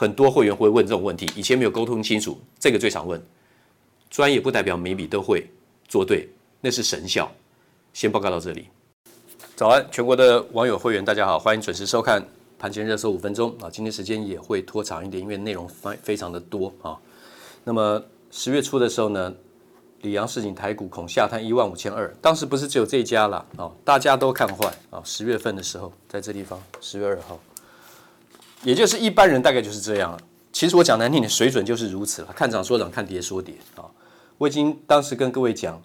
很多会员会问这种问题，以前没有沟通清楚，这个最常问。专业不代表每笔都会做对，那是神效。先报告到这里。早安，全国的网友会员大家好，欢迎准时收看盘前热搜五分钟啊。今天时间也会拖长一点，因为内容非非常的多啊。那么十月初的时候呢，里昂市井台股恐下探一万五千二，当时不是只有这一家了啊，大家都看坏啊。十月份的时候，在这地方，十月二号。也就是一般人大概就是这样了。其实我讲难听点，水准就是如此了。看涨说涨，看跌说跌啊！我已经当时跟各位讲，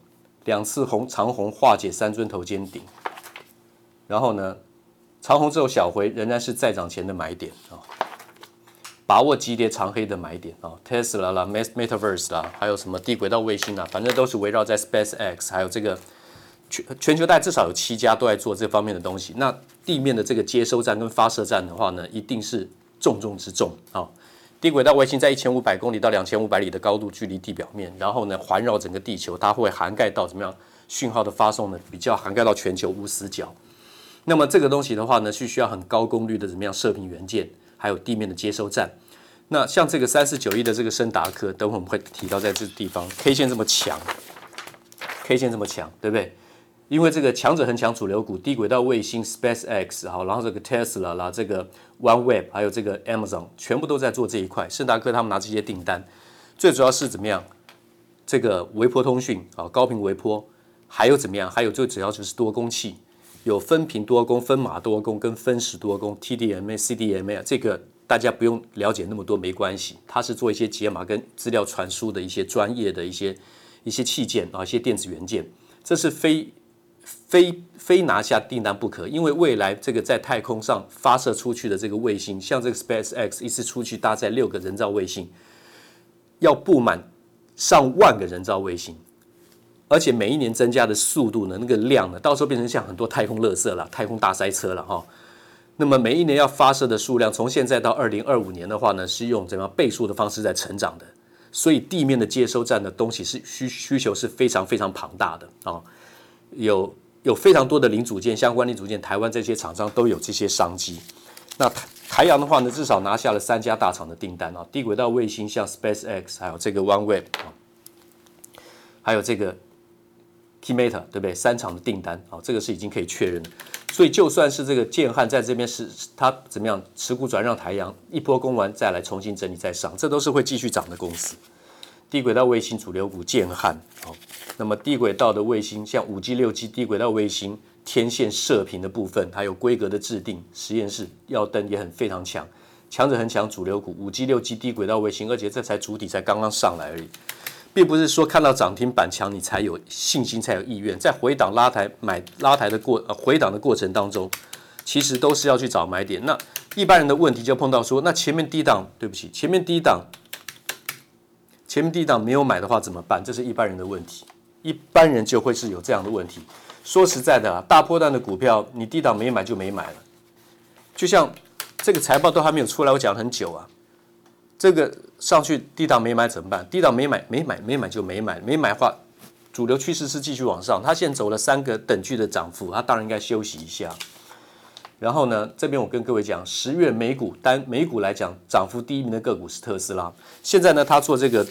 两次红长红化解三尊头肩顶，然后呢，长红之后小回仍然是再涨前的买点啊，把握急跌长黑的买点啊，Tesla 啦、Metaverse 啦，还有什么低轨道卫星啊，反正都是围绕在 SpaceX，还有这个。全全球大概至少有七家都在做这方面的东西。那地面的这个接收站跟发射站的话呢，一定是重中之重啊。低轨道卫星在一千五百公里到两千五百里的高度距离地表面，然后呢环绕整个地球，它会涵盖到怎么样讯号的发送呢？比较涵盖到全球无死角。那么这个东西的话呢，是需要很高功率的怎么样射频元件，还有地面的接收站。那像这个三四九一的这个升达科，等会我们会提到在这个地方，K 线这么强，K 线这么强，对不对？因为这个强者恒强主流股，低轨道卫星 SpaceX 好，然后这个 Tesla 啦，这个 OneWeb，还有这个 Amazon，全部都在做这一块。升达科他们拿这些订单，最主要是怎么样？这个微波通讯啊，高频微波，还有怎么样？还有最主要就是多工器，有分频多工、分码多工跟分时多工 TDMA、CDMA，这个大家不用了解那么多，没关系。它是做一些解码跟资料传输的一些专业的一些一些器件啊，一些电子元件，这是非。非非拿下订单不可，因为未来这个在太空上发射出去的这个卫星，像这个 SpaceX 一次出去搭载六个人造卫星，要布满上万个人造卫星，而且每一年增加的速度呢，那个量呢，到时候变成像很多太空垃圾了，太空大塞车了哈。那么每一年要发射的数量，从现在到二零二五年的话呢，是用怎么样倍数的方式在成长的，所以地面的接收站的东西是需需求是非常非常庞大的啊。有有非常多的零组件，相关零组件，台湾这些厂商都有这些商机。那台台阳的话呢，至少拿下了三家大厂的订单啊，低轨道卫星像 SpaceX，还有这个 OneWeb 啊，还有这个 Keymater，对不对？三厂的订单啊，这个是已经可以确认的。所以就算是这个建汉在这边是它怎么样持股转让台阳，一波攻完再来重新整理再上，这都是会继续涨的公司。低轨道卫星主流股建汉，好，那么低轨道的卫星像五 G、六 G 低轨道卫星天线射频的部分，还有规格的制定，实验室耀登也很非常强，强者很强主流股五 G、六 G 低轨道卫星，而且这才主体才刚刚上来而已，并不是说看到涨停板强你才有信心才有意愿，在回档拉抬买拉抬的过呃回档的过程当中，其实都是要去找买点。那一般人的问题就碰到说，那前面低档，对不起，前面低档。前面低档没有买的话怎么办？这是一般人的问题，一般人就会是有这样的问题。说实在的啊，大波段的股票你低档没买就没买了。就像这个财报都还没有出来，我讲很久啊。这个上去低档没买怎么办？低档没买没买没买就没买，没买的话，主流趋势是继续往上。它现在走了三个等距的涨幅，它当然应该休息一下。然后呢，这边我跟各位讲，十月美股单美股来讲，涨幅第一名的个股是特斯拉。现在呢，他做这个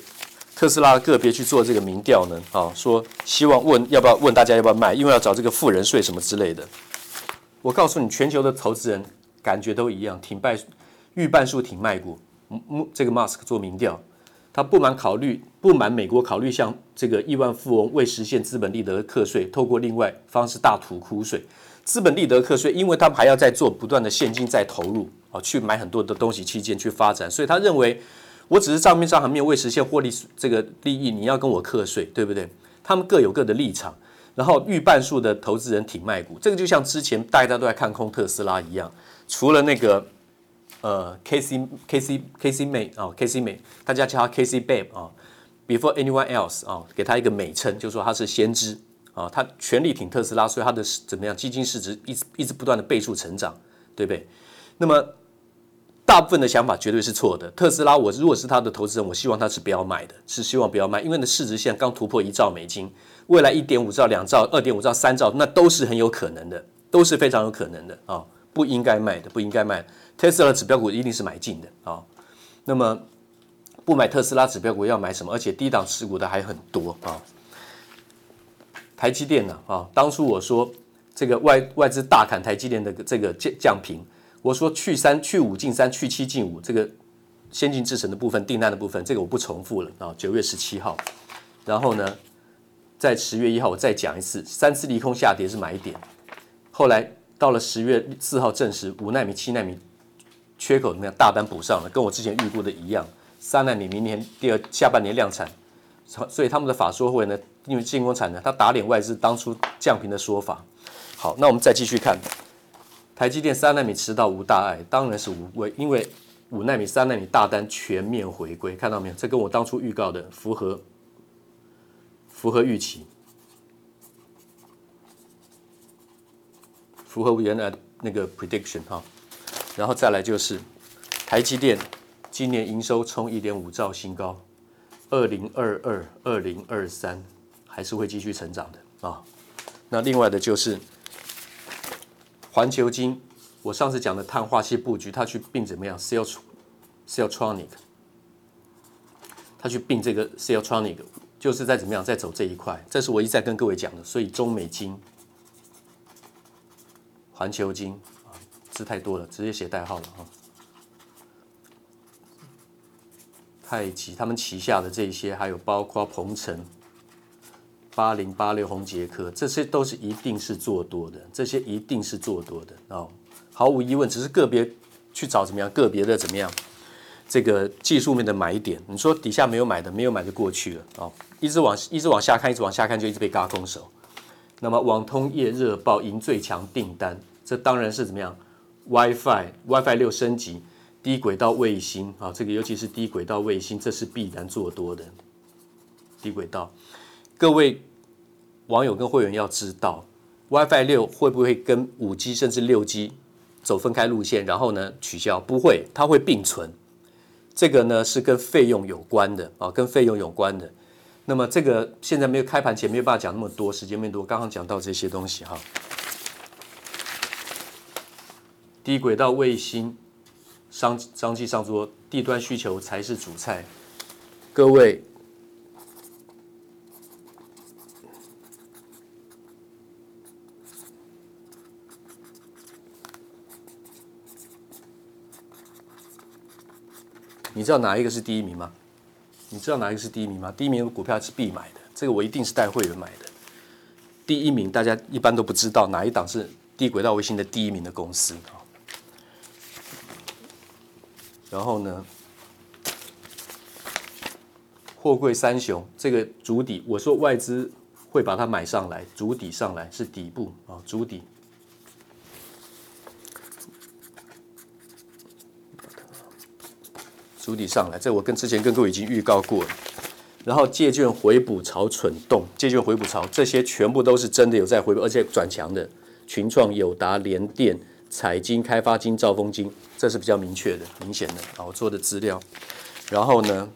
特斯拉个别去做这个民调呢，啊，说希望问要不要问大家要不要卖，因为要找这个富人税什么之类的。我告诉你，全球的投资人感觉都一样，挺败预半数挺卖股。这个 Mask 做民调，他不满考虑不满美国考虑向这个亿万富翁为实现资本利得课税，透过另外方式大吐苦水。资本利得课税，因为他们还要再做不断的现金再投入啊，去买很多的东西器件去发展，所以他认为我只是账面上还没有未实现获利这个利益，你要跟我课税，对不对？他们各有各的立场，然后逾半数的投资人挺卖股，这个就像之前大家都在看空特斯拉一样，除了那个呃 Casey Casey Casey May 啊 Casey May，大家叫他 Casey Babe 啊，Before anyone else 啊，给他一个美称，就说他是先知。啊，他全力挺特斯拉，所以他的怎么样？基金市值一直一直不断的倍数成长，对不对？那么大部分的想法绝对是错的。特斯拉，我如果是他的投资人，我希望他是不要卖的，是希望不要卖，因为呢市值现在刚突破一兆美金，未来一点五兆、两兆、二点五兆、三兆，那都是很有可能的，都是非常有可能的啊！不应该卖的，不应该卖。特斯拉指标股一定是买进的啊。那么不买特斯拉指标股要买什么？而且低档持股的还很多啊。台积电呢？啊，当初我说这个外外资大砍台积电的这个降降频，我说去三去五进三去七进五，这个先进制程的部分订单的部分，这个我不重复了啊。九月十七号，然后呢，在十月一号我再讲一次，三次利空下跌是买点。后来到了十月四号证实五纳米、七纳米缺口那样大单补上了，跟我之前预估的一样，三纳米明年第二下半年量产。所以他们的法说会呢，因为进攻产能，他打脸外资当初降频的说法。好，那我们再继续看，台积电三奈米迟到无大碍，当然是无畏，因为五奈米、三奈米大单全面回归，看到没有？这跟我当初预告的符合，符合预期，符合原来那个 prediction 哈。然后再来就是台积电今年营收冲一点五兆新高。二零二二、二零二三还是会继续成长的啊。那另外的就是环球金，我上次讲的碳化矽布局，它去并怎么样？Cell Celltronic，它去并这个 Celltronic，就是在怎么样，在走这一块。这是我一再跟各位讲的。所以中美金、环球金啊，字太多了，直接写代号了哈。太极他们旗下的这些，还有包括鹏程、八零八六、红杰科，这些都是一定是做多的，这些一定是做多的哦，毫无疑问，只是个别去找怎么样，个别的怎么样，这个技术面的买点，你说底下没有买的，没有买就过去了哦，一直往一直往下看，一直往下看就一直被嘎空手。那么网通业热爆赢最强订单，这当然是怎么样？WiFi WiFi 六升级。低轨道卫星啊，这个尤其是低轨道卫星，这是必然做多的。低轨道，各位网友跟会员要知道，WiFi 六会不会跟五 G 甚至六 G 走分开路线，然后呢取消？不会，它会并存。这个呢是跟费用有关的啊，跟费用有关的。那么这个现在没有开盘前没有办法讲那么多，时间没多，刚刚讲到这些东西哈。低轨道卫星商商机上桌，地端需求才是主菜。各位，你知道哪一个是第一名吗？你知道哪一个是第一名吗？第一名的股票是必买的，这个我一定是带会员买的。第一名大家一般都不知道哪一档是低轨道卫星的第一名的公司啊。然后呢，货柜三雄这个主底，我说外资会把它买上来，主底上来是底部啊，主底，筑底上来，这我跟之前跟各位已经预告过了。然后借券回补潮蠢动，借券回补潮，这些全部都是真的有在回补，而且转强的。群创、友达、联电、彩晶、开发金、兆丰金。这是比较明确的、明显的啊，我做的资料。然后呢，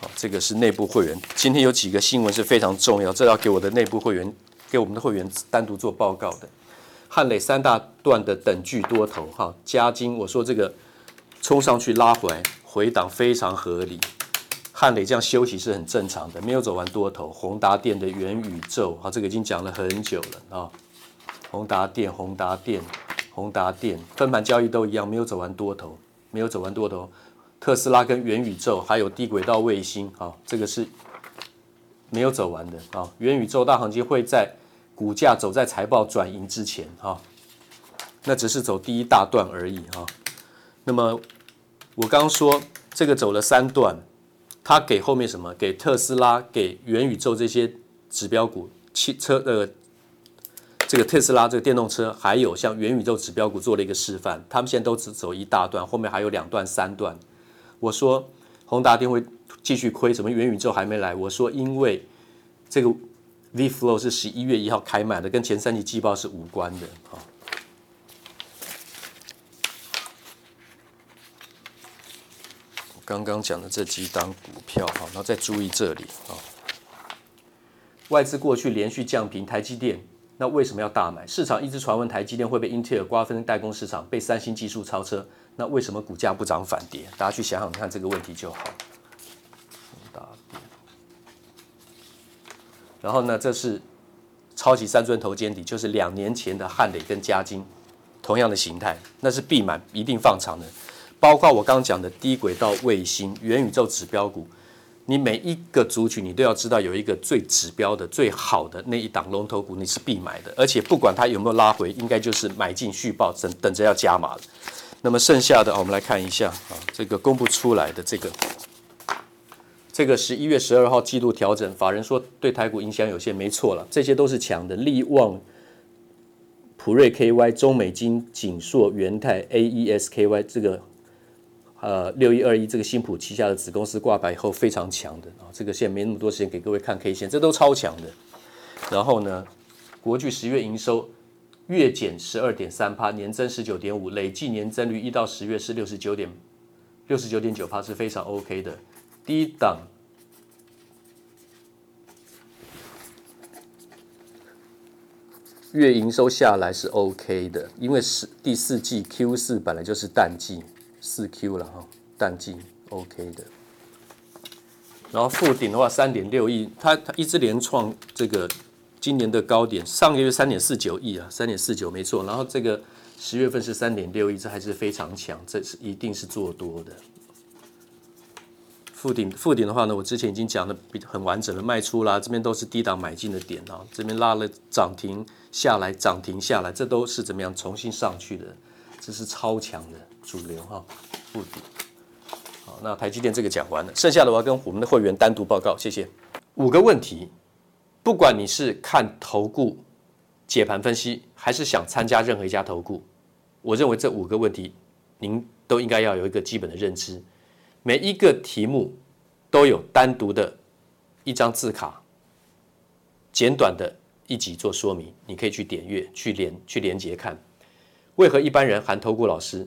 好，这个是内部会员。今天有几个新闻是非常重要，这要给我的内部会员、给我们的会员单独做报告的。汉磊三大段的等距多头，哈，加金，我说这个冲上去拉回来，回档非常合理。汉磊这样休息是很正常的，没有走完多头。宏达电的元宇宙，好，这个已经讲了很久了啊。宏达电，宏达电。宏达电分盘交易都一样，没有走完多头，没有走完多头。特斯拉跟元宇宙还有低轨道卫星啊，这个是没有走完的啊。元宇宙大行情会在股价走在财报转盈之前啊，那只是走第一大段而已啊。那么我刚说这个走了三段，它给后面什么？给特斯拉、给元宇宙这些指标股汽车呃。这个特斯拉这个电动车，还有像元宇宙指标股做了一个示范，他们现在都只走一大段，后面还有两段、三段。我说宏达电会继续亏，什么元宇宙还没来？我说因为这个 VFLOW 是十一月一号开卖的，跟前三季季报是无关的。啊，刚刚讲的这几档股票，哈，然后再注意这里啊，外资过去连续降平台积电。那为什么要大买？市场一直传闻台积电会被英特尔瓜分代工市场，被三星技术超车。那为什么股价不涨反跌？大家去想想看这个问题就好。然后呢，这是超级三尊头肩底，就是两年前的汉磊跟嘉金，同样的形态，那是必买，一定放长的。包括我刚讲的低轨道卫星、元宇宙指标股。你每一个族群，你都要知道有一个最指标的、最好的那一档龙头股，你是必买的。而且不管它有没有拉回，应该就是买进续报，等等着要加码了。那么剩下的，我们来看一下啊，这个公布出来的这个，这个十一月十二号季度调整，法人说对台股影响有限，没错了，这些都是强的，力旺、普瑞 KY、中美金、景硕、元泰、AESKY 这个。呃，六一二一这个新普旗下的子公司挂牌以后非常强的啊，这个现在没那么多时间给各位看 K 线，这都超强的。然后呢，国巨十月营收月减十二点三趴，年增十九点五，累计年增率一到十月是六十九点六十九点九趴，是非常 OK 的。低档月营收下来是 OK 的，因为是第四季 Q 四本来就是淡季。四 Q 了哈，淡季 OK 的。然后富鼎的话，三点六亿，它它一直连创这个今年的高点，上个月三点四九亿啊，三点四九没错。然后这个十月份是三点六亿，这还是非常强，这是一定是做多的。富鼎富鼎的话呢，我之前已经讲的比很完整的卖出啦，这边都是低档买进的点啊，这边拉了涨停下来，涨停下来，这都是怎么样重新上去的，这是超强的。主流哈，不低。好，那台积电这个讲完了，剩下的我要跟我们的会员单独报告，谢谢。五个问题，不管你是看投顾解盘分析，还是想参加任何一家投顾，我认为这五个问题您都应该要有一个基本的认知。每一个题目都有单独的一张字卡，简短的一集做说明，你可以去点阅、去连、去连接看。为何一般人含投顾老师？